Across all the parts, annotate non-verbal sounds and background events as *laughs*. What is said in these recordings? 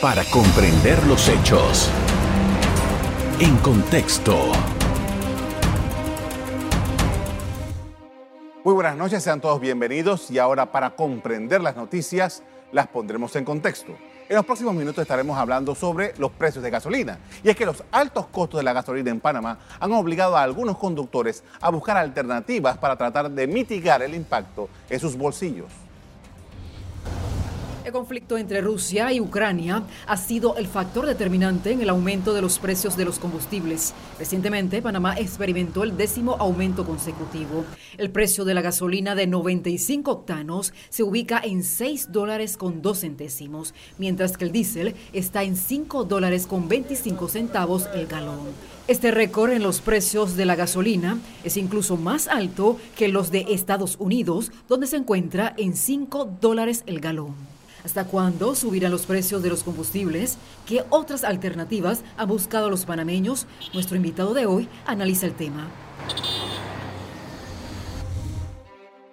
para comprender los hechos. En contexto. Muy buenas noches, sean todos bienvenidos y ahora para comprender las noticias las pondremos en contexto. En los próximos minutos estaremos hablando sobre los precios de gasolina. Y es que los altos costos de la gasolina en Panamá han obligado a algunos conductores a buscar alternativas para tratar de mitigar el impacto en sus bolsillos. El conflicto entre Rusia y Ucrania ha sido el factor determinante en el aumento de los precios de los combustibles. Recientemente, Panamá experimentó el décimo aumento consecutivo. El precio de la gasolina de 95 octanos se ubica en 6 dólares con 2 centésimos, mientras que el diésel está en 5 dólares con 25 centavos el galón. Este récord en los precios de la gasolina es incluso más alto que los de Estados Unidos, donde se encuentra en 5 dólares el galón. ¿Hasta cuándo subirán los precios de los combustibles? ¿Qué otras alternativas han buscado los panameños? Nuestro invitado de hoy analiza el tema.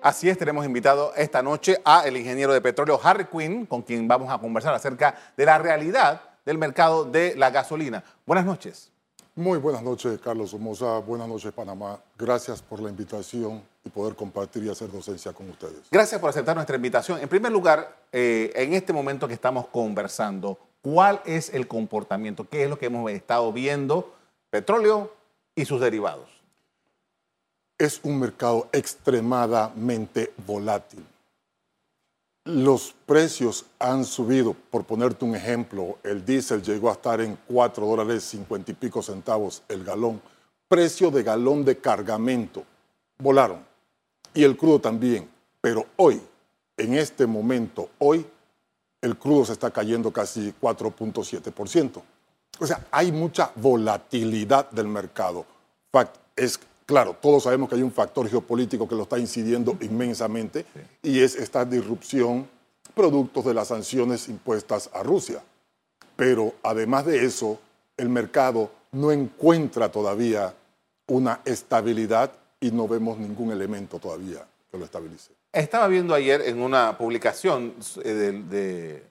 Así es, tenemos invitado esta noche a el ingeniero de petróleo Harry Quinn, con quien vamos a conversar acerca de la realidad del mercado de la gasolina. Buenas noches. Muy buenas noches, Carlos Somoza. Buenas noches, Panamá. Gracias por la invitación y poder compartir y hacer docencia con ustedes. Gracias por aceptar nuestra invitación. En primer lugar, eh, en este momento que estamos conversando, ¿cuál es el comportamiento? ¿Qué es lo que hemos estado viendo? Petróleo y sus derivados. Es un mercado extremadamente volátil los precios han subido. Por ponerte un ejemplo, el diésel llegó a estar en 4 dólares 50 y pico centavos el galón. Precio de galón de cargamento. Volaron. Y el crudo también. Pero hoy, en este momento, hoy, el crudo se está cayendo casi 4.7%. O sea, hay mucha volatilidad del mercado. Fact, es Claro, todos sabemos que hay un factor geopolítico que lo está incidiendo inmensamente y es esta disrupción producto de las sanciones impuestas a Rusia. Pero además de eso, el mercado no encuentra todavía una estabilidad y no vemos ningún elemento todavía que lo estabilice. Estaba viendo ayer en una publicación de,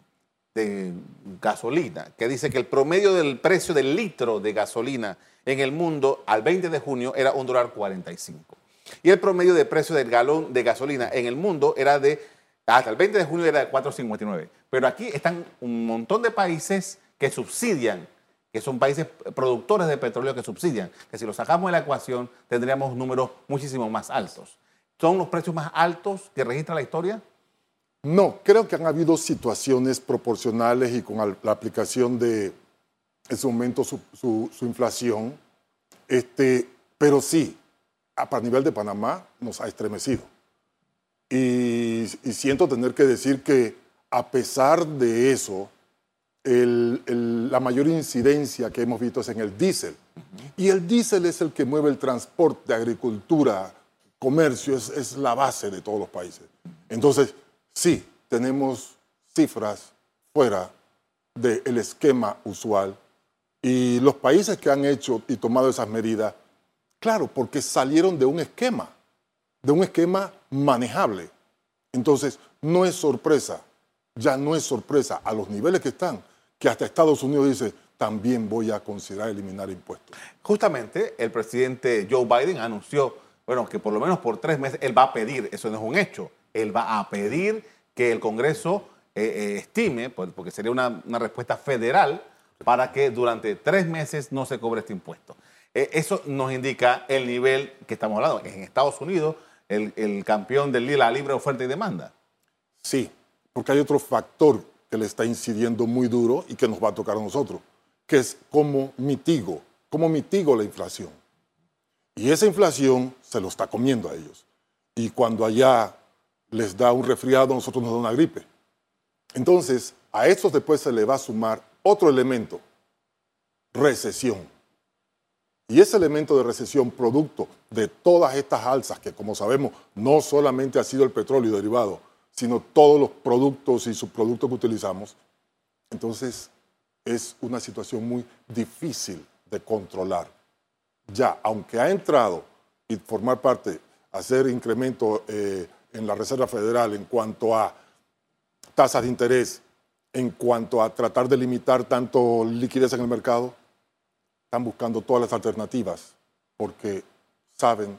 de gasolina que dice que el promedio del precio del litro de gasolina en el mundo al 20 de junio era un dólar 45. Y el promedio de precio del galón de gasolina en el mundo era de, hasta el 20 de junio era de 4,59. Pero aquí están un montón de países que subsidian, que son países productores de petróleo que subsidian, que si lo sacamos de la ecuación tendríamos números muchísimo más altos. ¿Son los precios más altos que registra la historia? No, creo que han habido situaciones proporcionales y con la aplicación de en su momento su, inflación, este, pero sí, a, nivel de Panamá nos ha estremecido. Y, siento tener que decir que a pesar de eso, la mayor incidencia que hemos visto es en el diésel. Y el diésel es el que mueve el transporte, agricultura, comercio, es, es la base de todos los países. Entonces, sí, tenemos cifras fuera del esquema usual y los países que han hecho y tomado esas medidas, claro, porque salieron de un esquema, de un esquema manejable. Entonces, no es sorpresa, ya no es sorpresa a los niveles que están, que hasta Estados Unidos dice, también voy a considerar eliminar impuestos. Justamente el presidente Joe Biden anunció, bueno, que por lo menos por tres meses él va a pedir, eso no es un hecho, él va a pedir que el Congreso eh, eh, estime, porque sería una, una respuesta federal, para que durante tres meses no se cobre este impuesto. Eh, eso nos indica el nivel que estamos hablando. En Estados Unidos, el, campeón del la libre oferta y demanda. Sí, porque hay otro factor que le está incidiendo muy duro y que nos va a tocar a nosotros, que es cómo mitigo, cómo mitigo la inflación. Y esa inflación se lo está comiendo a ellos. Y cuando allá les da un resfriado, a nosotros nos da una gripe. Entonces, a estos después se le va a sumar otro elemento, recesión. Y ese elemento de recesión, producto de todas estas alzas, que como sabemos no solamente ha sido el petróleo derivado, sino todos los productos y subproductos que utilizamos, entonces es una situación muy difícil de controlar. Ya, aunque ha entrado y formar parte, hacer incremento eh, en la Reserva Federal en cuanto a tasas de interés en cuanto a tratar de limitar tanto liquidez en el mercado, están buscando todas las alternativas porque saben,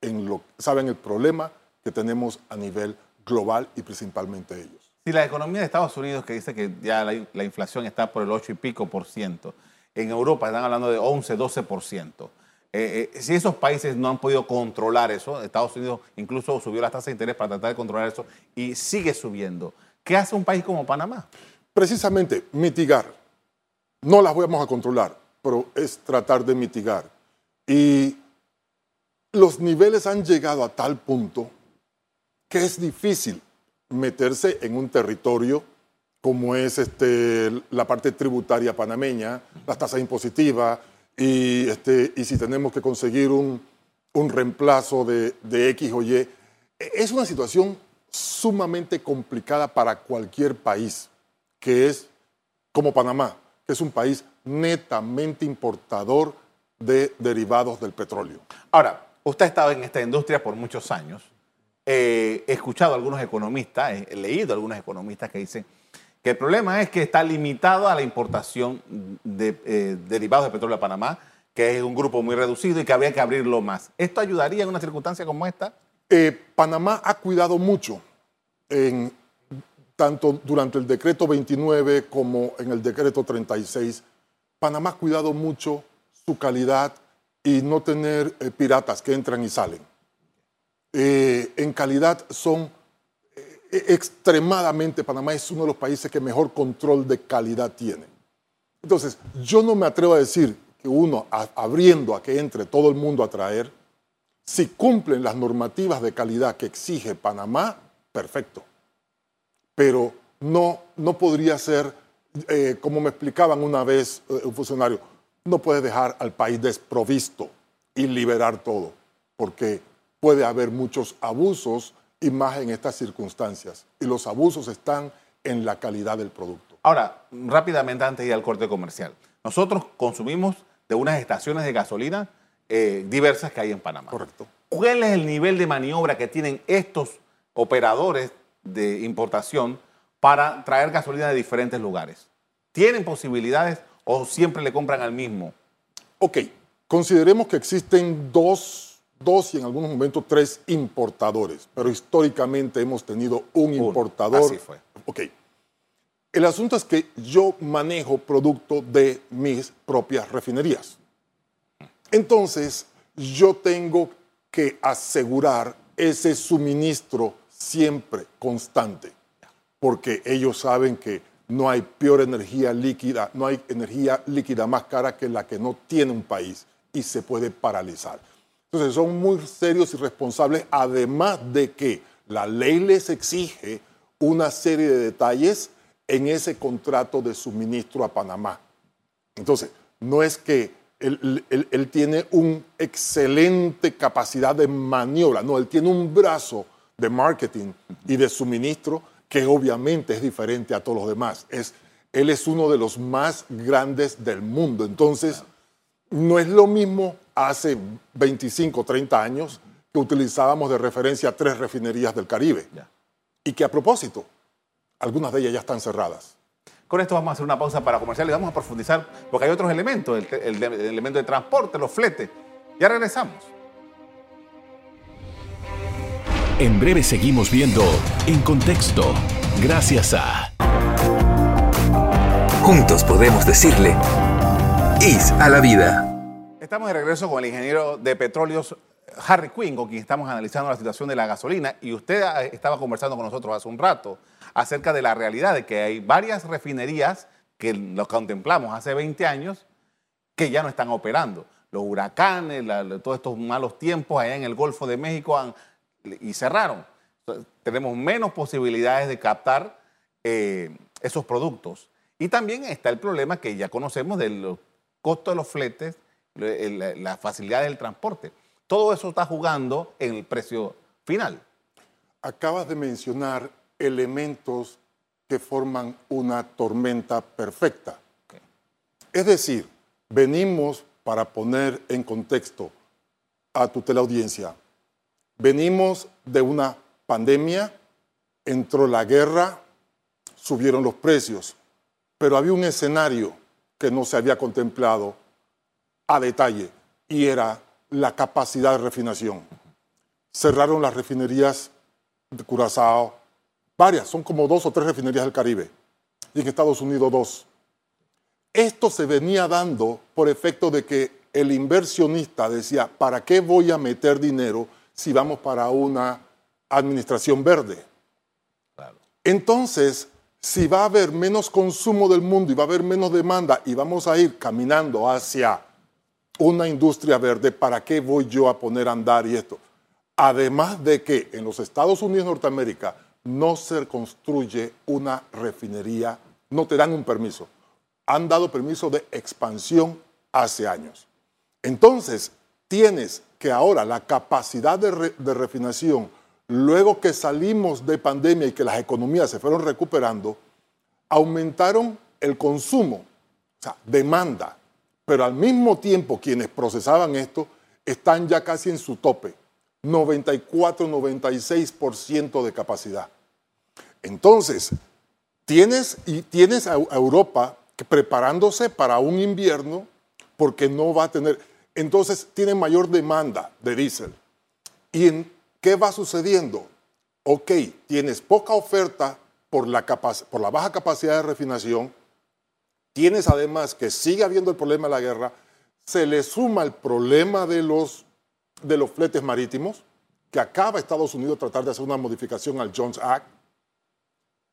en lo, saben el problema que tenemos a nivel global y principalmente ellos. Si la economía de Estados Unidos, que dice que ya la, la inflación está por el 8 y pico por ciento, en Europa están hablando de 11, 12 por ciento. Eh, eh, si esos países no han podido controlar eso, Estados Unidos incluso subió las tasas de interés para tratar de controlar eso y sigue subiendo. ¿Qué hace un país como Panamá? Precisamente mitigar. No las vamos a controlar, pero es tratar de mitigar. Y los niveles han llegado a tal punto que es difícil meterse en un territorio como es este, la parte tributaria panameña, las tasas impositivas, y, este, y si tenemos que conseguir un, un reemplazo de, de, X o Y. Es una situación sumamente complicada para cualquier país, que es como Panamá, que es un país netamente importador de derivados del petróleo. Ahora, usted ha estado en esta industria por muchos años. Eh, he escuchado algunos economistas, he leído algunos economistas que dicen que el problema es que está limitado a la importación de eh, derivados de petróleo a Panamá, que es un grupo muy reducido y que habría que abrirlo más. ¿Esto ayudaría en una circunstancia como esta? Eh, Panamá ha cuidado mucho, tanto durante el decreto 29 como en el decreto 36, Panamá ha cuidado mucho su calidad y no tener piratas que entran y salen. Eh, en calidad son e-, extremadamente, Panamá es uno de los países que mejor control de calidad tiene. Entonces, yo no me atrevo a decir que uno, abriendo a que entre todo el mundo a traer, si cumplen las normativas de calidad que exige Panamá, perfecto. Pero no, no podría ser, eh, como me explicaban una vez eh, un funcionario, no puede dejar al país desprovisto y liberar todo, porque puede haber muchos abusos y más en estas circunstancias. Y los abusos están en la calidad del producto. Ahora, rápidamente antes de ir al corte comercial. Nosotros consumimos de unas estaciones de gasolina eh, diversas que hay en Panamá. Correcto. ¿Cuál es el nivel de maniobra que tienen estos operadores de importación para traer gasolina de diferentes lugares? ¿Tienen posibilidades o siempre le compran al mismo? Ok, consideremos que existen dos dos y en algunos momentos tres importadores, pero históricamente hemos tenido un importador. Así fue. Ok. El asunto es que yo manejo producto de mis propias refinerías. Entonces, yo tengo que asegurar ese suministro siempre constante, porque ellos saben que no hay peor energía líquida, no hay energía líquida más cara que la que no tiene un país y se puede paralizar. Entonces son muy serios y responsables, además de que la ley les exige una serie de detalles en ese contrato de suministro a Panamá. Entonces, no es que él, tiene una excelente capacidad de maniobra, no, él tiene un brazo de marketing y de suministro que obviamente es diferente a todos los demás. Es, él es uno de los más grandes del mundo. Entonces, no es lo mismo hace 25, 30 años que utilizábamos de referencia tres refinerías del Caribe. Y que a propósito, algunas de ellas ya están cerradas. Con esto vamos a hacer una pausa para comercial y vamos a profundizar, porque hay otros elementos, el, el elemento de transporte, los fletes. Ya regresamos. En breve seguimos viendo En Contexto, gracias a... Juntos podemos decirle, IS a la vida. Estamos de regreso con el ingeniero de petróleos Harry Quinn, con quien estamos analizando la situación de la gasolina. Y usted ah, estaba conversando con nosotros hace un rato acerca de la realidad de que hay varias refinerías que lo contemplamos hace 20 años que ya no están operando. Los huracanes, todos estos malos tiempos allá en el Golfo de México y cerraron. tenemos menos posibilidades de captar eh, esos productos. Y también está el problema que ya conocemos del costo de los fletes la facilidad del transporte. Todo eso está jugando en el precio final. Acabas de mencionar elementos que forman una tormenta perfecta. Es decir, venimos, para poner en contexto a tu teleaudiencia, venimos de una pandemia, entró la guerra, subieron los precios, pero había un escenario que no se había contemplado a detalle y era la capacidad de refinación. Cerraron las refinerías de Curazao, varias, son como dos o tres refinerías del Caribe, y en Estados Unidos dos. Esto se venía dando por efecto de que el inversionista decía, ¿para qué voy a meter dinero si vamos para una administración verde? Entonces, si va a haber menos consumo del mundo y va a haber menos demanda y vamos a ir caminando hacia una industria verde, ¿para qué voy yo a poner a andar y esto? Además de que en los Estados Unidos de Norteamérica no se construye una refinería, no te dan un permiso. Han dado permiso de expansión hace años. Entonces, tienes que ahora la capacidad de, de refinación luego que salimos de pandemia y que las economías se fueron recuperando, aumentaron el consumo, o sea, demanda, pero al mismo tiempo quienes procesaban esto están ya casi en su tope, 94-96% de capacidad. Entonces, tienes, y tienes a Europa preparándose para un invierno porque no va a tener, entonces tiene mayor demanda de diésel. Y en, ¿Qué va sucediendo? Ok, tienes poca oferta por la, baja capacidad de refinación, tienes además que sigue habiendo el problema de la guerra, se le suma el problema de los, de fletes marítimos, que acaba Estados Unidos tratar de hacer una modificación al Jones Act.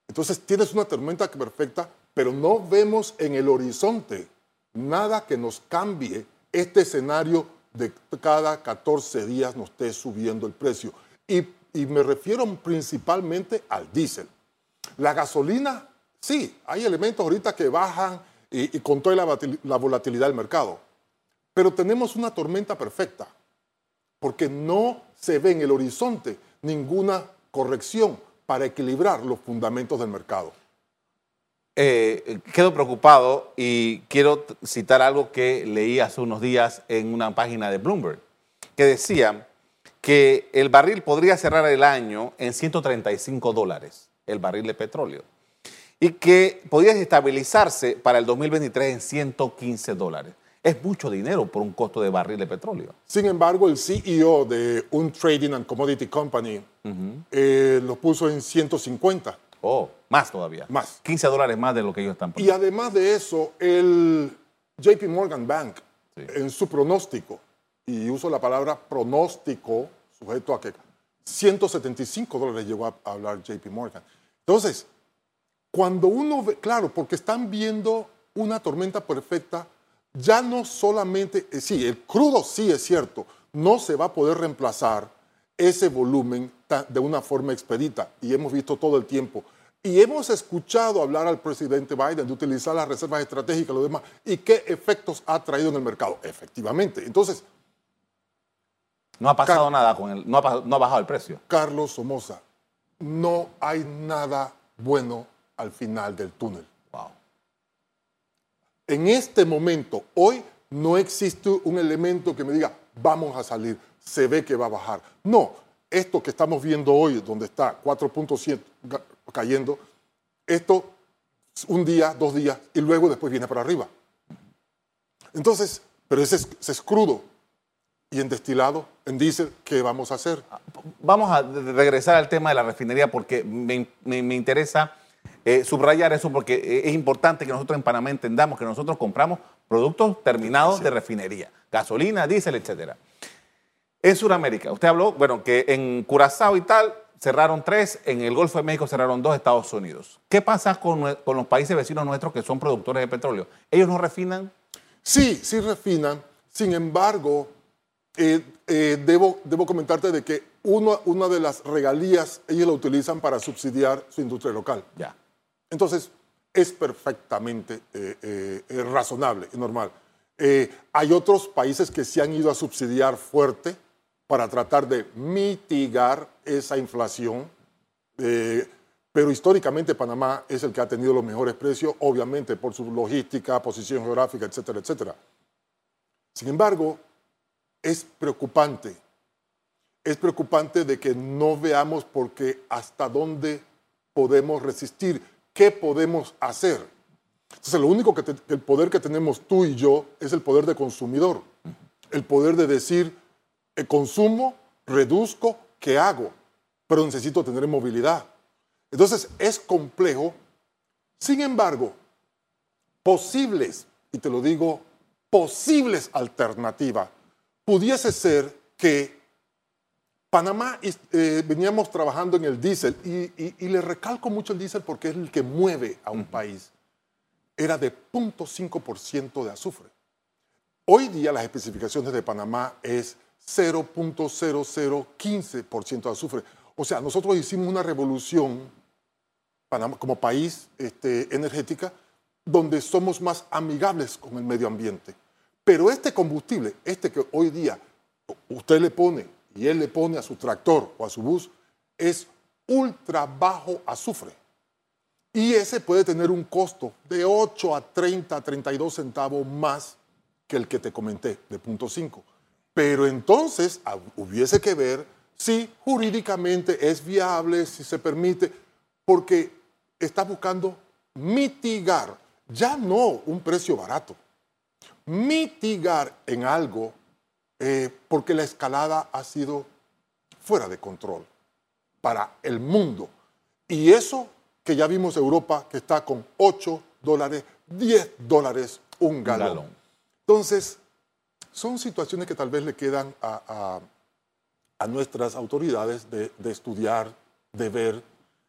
Entonces tienes una tormenta perfecta, pero no vemos en el horizonte nada que nos cambie este escenario de cada 14 días nos esté subiendo el precio. Y, me refiero principalmente al diésel. La gasolina, sí, hay elementos ahorita que bajan y, con toda la volatilidad del mercado. Pero tenemos una tormenta perfecta, porque no se ve en el horizonte ninguna corrección para equilibrar los fundamentos del mercado. Eh, quedo preocupado y quiero citar algo que leí hace unos días en una página de Bloomberg, que decía que el barril podría cerrar el año en 135 dólares, el barril de petróleo, y que podría estabilizarse para el 2023 en 115 dólares. Es mucho dinero por un costo de barril de petróleo. Sin embargo, el CEO de un Trading and Commodity Company eh, lo puso en 150. Oh, más todavía. Más. 15 dólares más de lo que ellos están poniendo. Y además de eso, el JP Morgan Bank, en su pronóstico, y uso la palabra pronóstico, sujeto a que 175 dólares llegó a hablar JP Morgan. Entonces, cuando uno ve, claro, porque están viendo una tormenta perfecta, ya no solamente, eh, sí, el crudo sí es cierto, no se va a poder reemplazar ese volumen de una forma expedita y hemos visto todo el tiempo. Y hemos escuchado hablar al presidente Biden de utilizar las reservas estratégicas y lo demás, y qué efectos ha traído en el mercado. Efectivamente. Entonces. No ha pasado nada con él, no ha, no ha bajado el precio. Carlos Somoza, no hay nada bueno al final del túnel. Wow. En este momento, hoy, no existe un elemento que me diga, vamos a salir se ve que va a bajar. No, esto que estamos viendo hoy, donde está 4.7 cayendo, esto un día, dos días, y luego después viene para arriba. Entonces, pero ese es, crudo. Y en destilado, en diésel, ¿qué vamos a hacer? Vamos a regresar al tema de la refinería porque me, interesa eh, subrayar eso porque eh, es importante que nosotros en Panamá entendamos que nosotros compramos productos terminados de refinería, gasolina, diésel, etcétera. En Sudamérica, usted habló, bueno, que en Curazao y tal cerraron tres, en el Golfo de México cerraron dos Estados Unidos. ¿Qué pasa con, los países vecinos nuestros que son productores de petróleo? ¿Ellos no refinan? Sí, sí refinan. Sin embargo, eh, eh, debo, debo comentarte de que una de las regalías ellos la utilizan para subsidiar su industria local. Ya. Entonces, es perfectamente eh, razonable y normal. hay otros países que se han ido a subsidiar fuerte para tratar de mitigar esa inflación. Eh, pero históricamente Panamá es el que ha tenido los mejores precios, obviamente por su logística, posición geográfica, etcétera, etcétera. Sin embargo, es preocupante. Es preocupante de que no veamos por qué hasta dónde podemos resistir, ¿qué podemos hacer? Entonces, lo único que, el poder que tenemos tú y yo es el poder de consumidor. El poder de decir, consumo, reduzco, ¿qué hago? Pero necesito tener movilidad. Entonces, es complejo. Sin embargo, posibles, y te lo digo, posibles alternativas, pudiese ser que Panamá eh, veníamos trabajando en el diésel, y, y- y le recalco mucho el diésel porque es el que mueve a un país, era de 0.5% de azufre. Hoy día las especificaciones de Panamá es 0.0015% de azufre. O sea, nosotros hicimos una revolución como país este, energética donde somos más amigables con el medio ambiente. Pero este combustible, este que hoy día usted le pone y él le pone a su tractor o a su bus, es ultra bajo azufre. Y ese puede tener un costo de 8 a 30, 32 centavos más que el que te comenté, de punto 5. Pero entonces hubiese que ver si jurídicamente es viable, si se permite, porque está buscando mitigar, ya no un precio barato, mitigar en algo eh, porque la escalada ha sido fuera de control para el mundo. Y eso que ya vimos Europa, que está con 8 dólares, 10 dólares un galón. galón. Entonces, son situaciones que tal vez le quedan a, a- a nuestras autoridades de, de estudiar, de ver,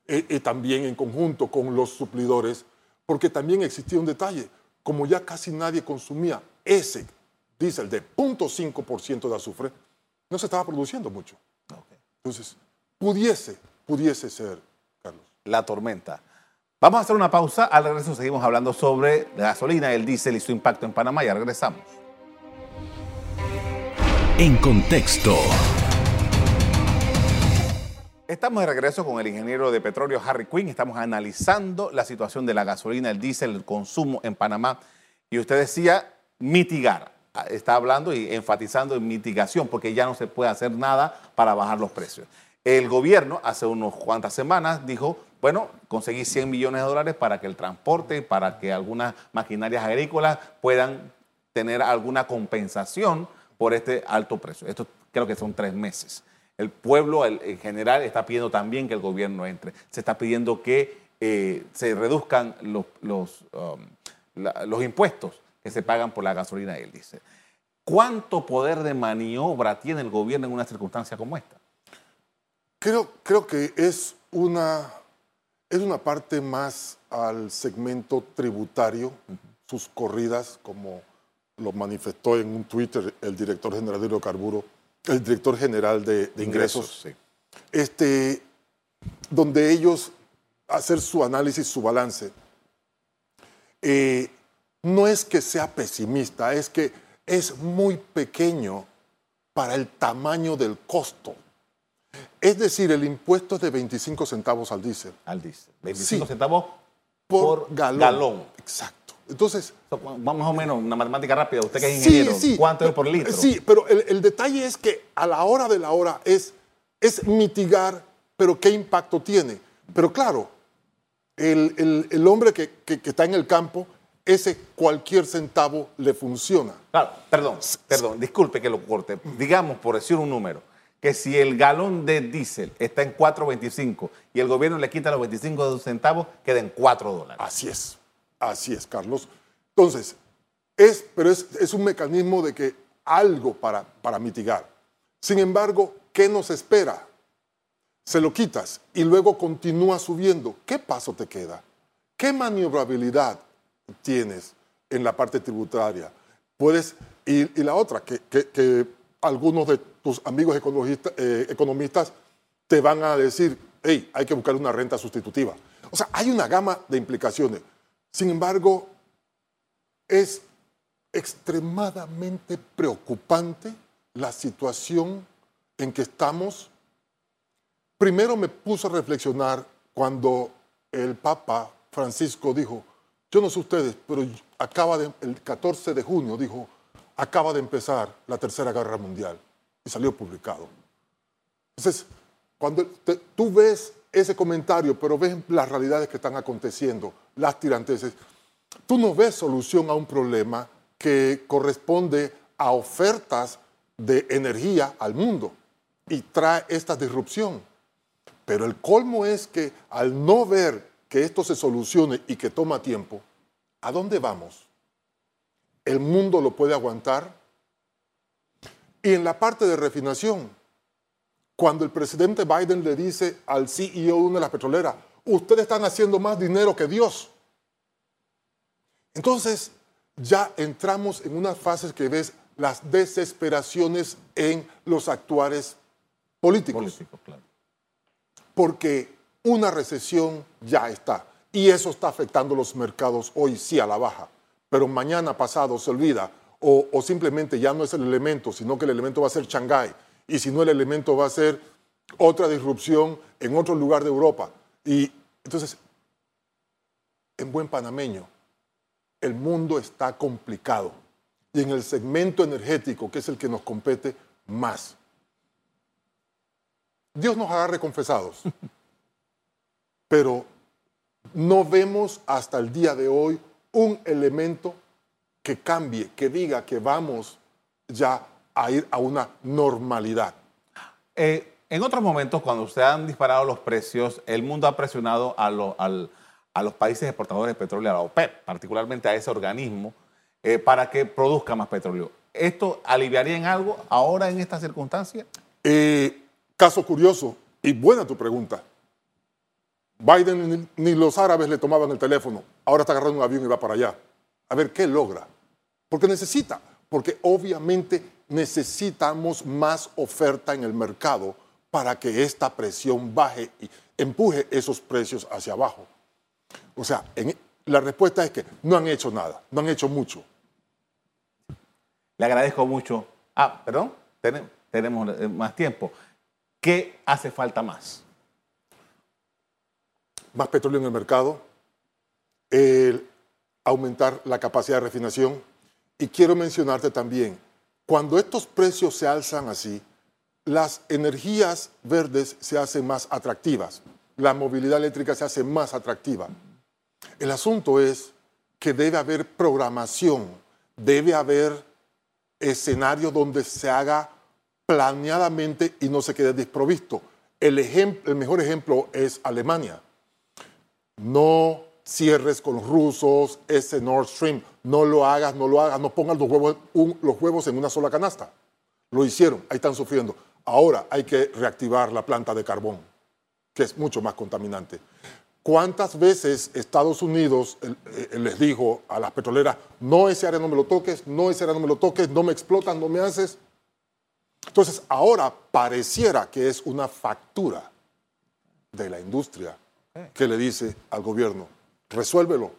eh, eh, también en conjunto con los suplidores, porque también existía un detalle, como ya casi nadie consumía ese diésel de 0.5% de azufre, no se estaba produciendo mucho. Entonces, pudiese, pudiese ser, Carlos. la tormenta. Vamos a hacer una pausa. Al regreso seguimos hablando sobre la gasolina, el diésel y su impacto en Panamá. Ya regresamos. En contexto. Estamos de regreso con el ingeniero de petróleo Harry Quinn. Estamos analizando la situación de la gasolina, el diésel, el consumo en Panamá. Y usted decía mitigar. Ah, Está hablando y enfatizando en mitigación, porque ya no se puede hacer nada para bajar los precios. El gobierno hace unas cuantas semanas dijo, bueno, conseguí 100 millones de dólares para que el transporte, para que algunas maquinarias agrícolas puedan tener alguna compensación por este alto precio. Esto creo que son tres meses. El pueblo el- en general está pidiendo también que el gobierno entre. Se está pidiendo que eh, se reduzcan los, los, um, la- los impuestos que se pagan por la gasolina el diésel. ¿Cuánto poder de maniobra tiene el gobierno en una circunstancia como esta? Creo, creo que es una, es una parte más al segmento tributario, sus corridas, como lo manifestó en un Twitter el director general de hidrocarburos, el director general de, de ingresos, sí. este, donde ellos hacer su análisis, su balance. Eh, no es que sea pesimista, es que es muy pequeño para el tamaño del costo. Es decir, el impuesto es de 25 centavos al diésel Al diésel. 25 Sí. centavos por, por galón. galón. Exacto. Entonces, Vamos más o menos, una matemática rápida. Usted que es ingeniero, sí. ¿cuánto es por litro? Sí, pero el, el detalle es que a la hora de la hora es, es mitigar, pero ¿qué impacto tiene? Pero claro, el, el- el hombre que, que- que está en el campo, ese cualquier centavo le funciona. Claro, perdón, perdón, disculpe que lo corte. Digamos, por decir un número, que si el galón de diésel está en 4.25 y el gobierno le quita los 25 centavos, queda en 4 dólares. Así es, así es, Carlos. Entonces, es, pero es, es un mecanismo de que algo para, para mitigar. Sin embargo, ¿qué nos espera? Se lo quitas y luego continúa subiendo. ¿Qué paso te queda? ¿Qué maniobrabilidad tienes en la parte tributaria? Puedes, y, y la otra, que, algunos de tus amigos eh, economistas te van a decir, hey, hay que buscar una renta sustitutiva. O sea, hay una gama de implicaciones. Sin embargo, es extremadamente preocupante la situación en que estamos. Primero me puso a reflexionar cuando el Papa Francisco dijo, yo no sé ustedes, pero acaba de, el 14 de junio dijo, acaba de empezar la Tercera Guerra Mundial y salió publicado. Entonces, cuando te- tú ves ese comentario, pero ves las realidades que están aconteciendo, las tiranteses, tú no ves solución a un problema que corresponde a ofertas de energía al mundo y trae esta disrupción. Pero el colmo es que al no ver que esto se solucione y que toma tiempo, ¿a dónde vamos? ¿El mundo lo puede aguantar? Y en la parte de refinación, cuando el presidente Biden le dice al CEO de una de las petroleras, ustedes están haciendo más dinero que Dios. Entonces, ya entramos en unas fases que ves las desesperaciones en los actuales políticos. Político, claro. Porque una recesión ya está. Y eso está afectando los mercados hoy sí a la baja. Pero mañana pasado se olvida. O, o simplemente ya no es el elemento, sino que el elemento va a ser Shanghái. Y si no, el elemento va a ser otra disrupción en otro lugar de Europa. Y entonces, en buen panameño, el mundo está complicado. Y en el segmento energético, que es el que nos compete más. Dios nos agarre confesados. *laughs* Pero no vemos hasta el día de hoy un elemento que cambie, que diga que vamos ya a ir a una normalidad. Eh, en otros momentos, cuando se han disparado los precios, el mundo ha presionado a, los países exportadores de petróleo, a la OPEP, particularmente a ese organismo, eh, para que produzca más petróleo. ¿Esto aliviaría en algo ahora en esta circunstancia? Eh, caso curioso, y buena tu pregunta. Biden ni, ni los árabes le tomaban el teléfono, ahora está agarrando un avión y va para allá. A ver, ¿qué logra? Porque necesita, porque obviamente necesitamos más oferta en el mercado para que esta presión baje y empuje esos precios hacia abajo. O sea, en- la respuesta es que no han hecho nada, no han hecho mucho. Le agradezco mucho. Ah, perdón, Tene- tenemos eh, más tiempo. ¿Qué hace falta más? más petróleo en el mercado, el aumentar la capacidad de refinación. Y quiero mencionarte también, cuando estos precios se alzan así, las energías verdes se hacen más atractivas, la movilidad eléctrica se hace más atractiva. El asunto es que debe haber programación, debe haber escenario donde se haga planeadamente y no se quede desprovisto. El, mejor ejemplo es Alemania no cierres con los rusos ese Nord Stream, no lo hagas, no lo hagas, no pongas los huevos, los huevos en una sola canasta. Lo hicieron, ahí están sufriendo. Ahora hay que reactivar la planta de carbón, que es mucho más contaminante. ¿Cuántas veces Estados Unidos eh, les dijo a las petroleras, no ese área no me lo toques, no ese área no me lo toques, no me explotas, no me haces? Entonces ahora pareciera que es una factura de la industria que le dice al gobierno, resuélvelo.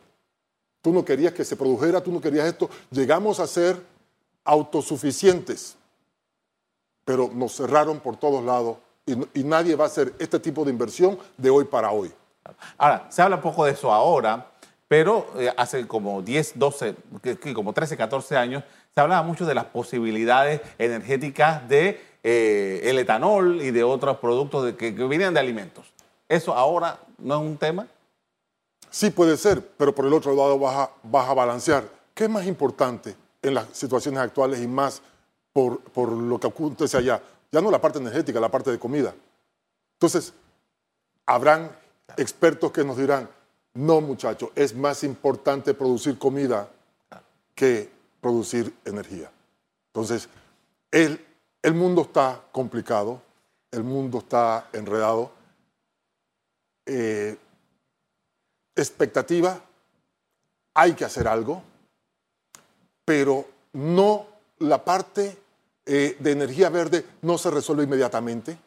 Tú no querías que se produjera, tú no querías esto. Llegamos a ser autosuficientes, pero nos cerraron por todos lados y, nadie va a hacer este tipo de inversión de hoy para hoy. Ahora, se habla poco de eso ahora, pero eh, hace como 10, 12, que- que como 13, 14 años, se hablaba mucho de las posibilidades energéticas de eh, el etanol y de otros productos de- que, que vienen de alimentos. ¿Eso ahora no es un tema? Sí puede ser, pero por el otro lado vas a, vas a balancear. ¿Qué es más importante en las situaciones actuales y más por, lo que acontece allá? Ya no la parte energética, la parte de comida. Entonces, habrán expertos que nos dirán, no muchachos, es más importante producir comida que producir energía. Entonces, el, el mundo está complicado, el mundo está enredado. Eh, expectativa, hay que hacer algo, pero no la parte eh, de energía verde no se resuelve inmediatamente.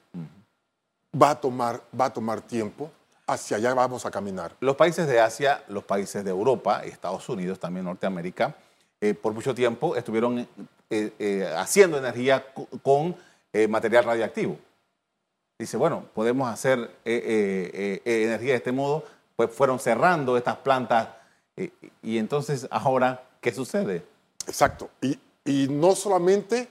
Va a tomar, va a tomar tiempo. Hacia allá vamos a caminar. Los países de Asia, los países de Europa, Estados Unidos, también Norteamérica, eh, por mucho tiempo estuvieron eh, eh, haciendo energía co- con material radiactivo. Dice, bueno, podemos hacer energía de este modo, pues fueron cerrando estas plantas y entonces ahora, ¿qué sucede? Exacto. Y, y no solamente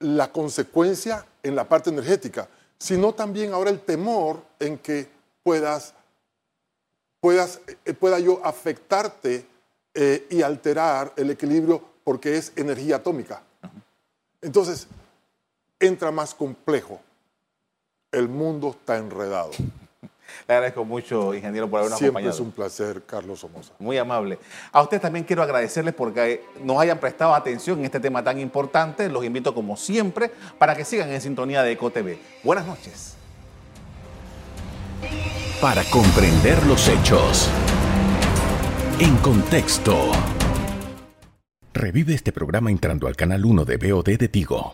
la consecuencia en la parte energética, sino también ahora el temor en que puedas, puedas, eh, pueda yo afectarte eh, y alterar el equilibrio porque es energía atómica. Entonces, entra más complejo. El mundo está enredado. Le agradezco mucho, ingeniero, por habernos Siempre acompañado. es un placer, Carlos Somoza. Muy amable. A usted también quiero agradecerles porque nos hayan prestado atención en este tema tan importante. Los invito, como siempre, para que sigan en sintonía de EcoTV. Buenas noches. Para comprender los hechos. En contexto. Revive este programa entrando al canal 1 de BOD de Tigo.